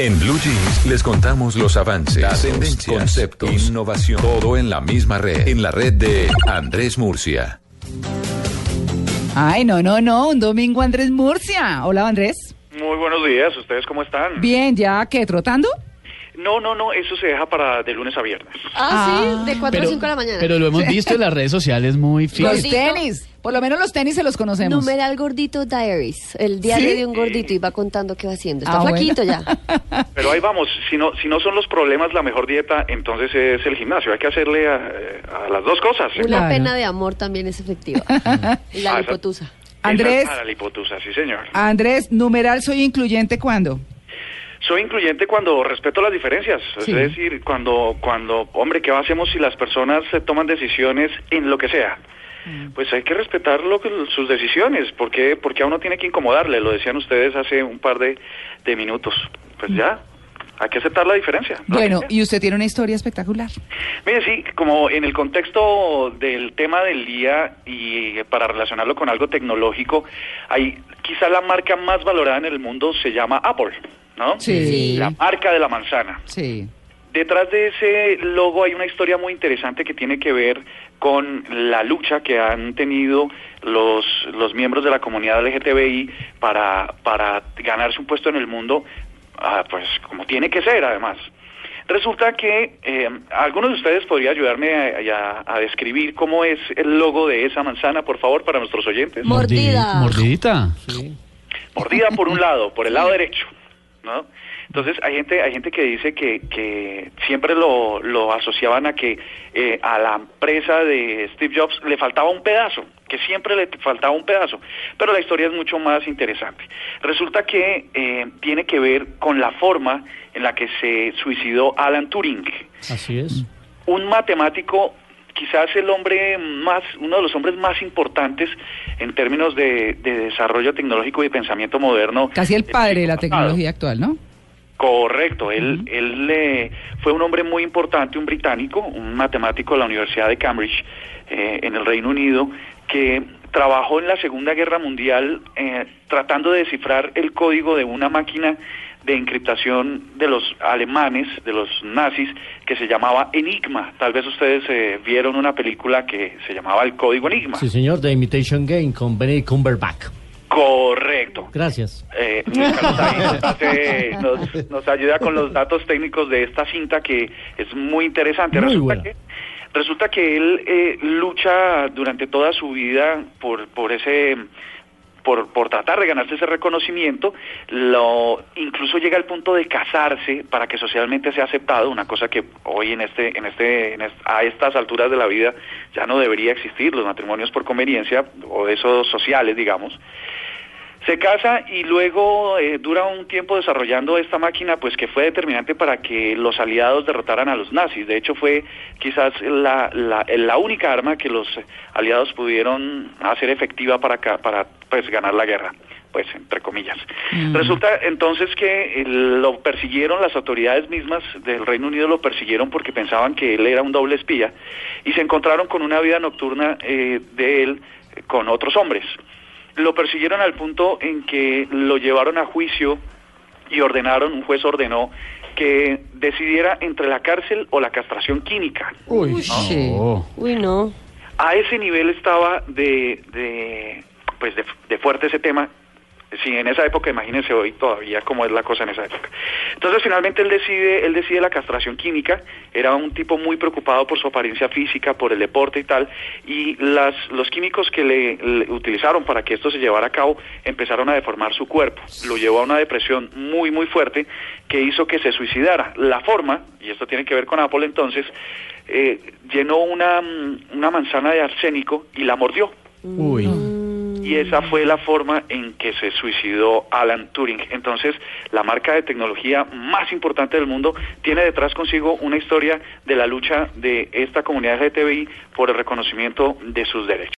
En Blue Jeans les contamos los avances, las tendencias, conceptos, innovación, todo en la misma red, en la red de Andrés Murcia. Ay, no, no, no, un domingo Andrés Murcia. Hola Andrés. Muy buenos días, ¿ustedes cómo están? Bien, ¿ya qué? ¿Trotando? No, no, no, eso se deja para de lunes a viernes. Ah, sí, de 4 a 5 de la mañana. Pero lo hemos visto en las redes sociales muy Los fiel. Gordito. tenis. Por lo menos los tenis se los conocemos. Numeral Gordito Diaries, el diario ¿Sí? de un gordito y va contando qué va haciendo. Está Ah, bueno. flaquito ya. Pero ahí vamos, si no, si no son los problemas la mejor dieta, entonces es el gimnasio. Hay que hacerle a, a las dos cosas. Una Claro. pena de amor también es efectiva. Y la Ah, lipotusa. Andrés. Esa- A la lipotusa, sí señor. Andrés, numeral soy incluyente cuando. Soy incluyente cuando respeto las diferencias. Sí. Es decir, cuando, cuando, hombre, ¿qué hacemos si las personas eh, toman decisiones en lo que sea? Pues hay que respetar lo sus decisiones, porque porque a uno tiene que incomodarle, lo decían ustedes hace un par de, de minutos. Pues ya, hay que aceptar la diferencia. Bueno, y usted tiene una historia espectacular. Mire, sí, como en el contexto del tema del día y para relacionarlo con algo tecnológico, hay quizá la marca más valorada en el mundo se llama Apple, ¿no? Sí. La marca de la manzana. Sí. Detrás de ese logo hay una historia muy interesante que tiene que ver con la lucha que han tenido los, los miembros de la comunidad LGTBI para, para ganarse un puesto en el mundo, ah, pues como tiene que ser además. Resulta que eh, alguno de ustedes podría ayudarme a, a- a describir cómo es el logo de esa manzana, por favor, para nuestros oyentes. Mordida. Mordidita. mordida por un lado, por el lado derecho, ¿no? Entonces hay gente, hay gente que dice que, que siempre lo, lo asociaban a que eh, a la empresa de Steve Jobs le faltaba un pedazo, que siempre le faltaba un pedazo, pero la historia es mucho más interesante. Resulta que eh, tiene que ver con la forma en la que se suicidó Alan Turing Así es. un matemático, quizás el hombre más, uno de los hombres más importantes en términos de, de desarrollo tecnológico y pensamiento moderno. Casi el del padre de la pasado. tecnología actual, ¿no? Correcto, él, él eh, fue un hombre muy importante, un británico, un matemático de la Universidad de Cambridge eh, en el Reino Unido, que trabajó en la Segunda Guerra Mundial eh, tratando de descifrar el código de una máquina de encriptación de los alemanes, de los nazis, que se llamaba Enigma. Tal vez ustedes eh, vieron una película que se llamaba El Código Enigma. Sí, señor, The Imitation Game con Benedict Cumberbatch. Correcto. Gracias. Eh, ahí nos, hace- nos- nos ayuda con los datos técnicos de esta cinta que es muy interesante. Muy resulta, buena. que, resulta que él eh, lucha durante toda su vida por, por ese por, por tratar de ganarse ese reconocimiento, lo incluso llega al punto de casarse para que socialmente sea aceptado, una cosa que hoy en este en este en a estas alturas de la vida ya no debería existir, los matrimonios por conveniencia o esos sociales, digamos. Se casa y luego eh, dura un tiempo desarrollando esta máquina, pues que fue determinante para que los aliados derrotaran a los nazis. De hecho, fue quizás la, la, la única arma que los aliados pudieron hacer efectiva para, para pues, ganar la guerra, pues entre comillas. Resulta entonces que eh, lo persiguieron las autoridades mismas del Reino Unido, lo persiguieron porque pensaban que él era un doble espía y se encontraron con una vida nocturna eh, de él eh, con otros hombres lo persiguieron al punto en que lo llevaron a juicio y ordenaron, un juez ordenó que decidiera entre la cárcel o la castración química. Uy, Sí. no. Uy, no. A ese nivel estaba de, de pues de, de fuerte ese tema. Sí, en esa época, imagínense hoy todavía cómo es la cosa en esa época. Entonces, finalmente él decide, él decide la castración química. Era un tipo muy preocupado por su apariencia física, por el deporte y tal. Y las, los químicos que le, utilizaron para que esto se llevara a cabo empezaron a deformar su cuerpo. Lo llevó a una depresión muy, muy fuerte que hizo que se suicidara. La forma, y esto tiene que ver con Apple entonces, eh, llenó una, una manzana de arsénico y la mordió. Uy. Y esa fue la forma en que se suicidó Alan Turing. Entonces, la marca de tecnología más importante del mundo tiene detrás consigo una historia de la lucha de esta comunidad LGTBI por el reconocimiento de sus derechos.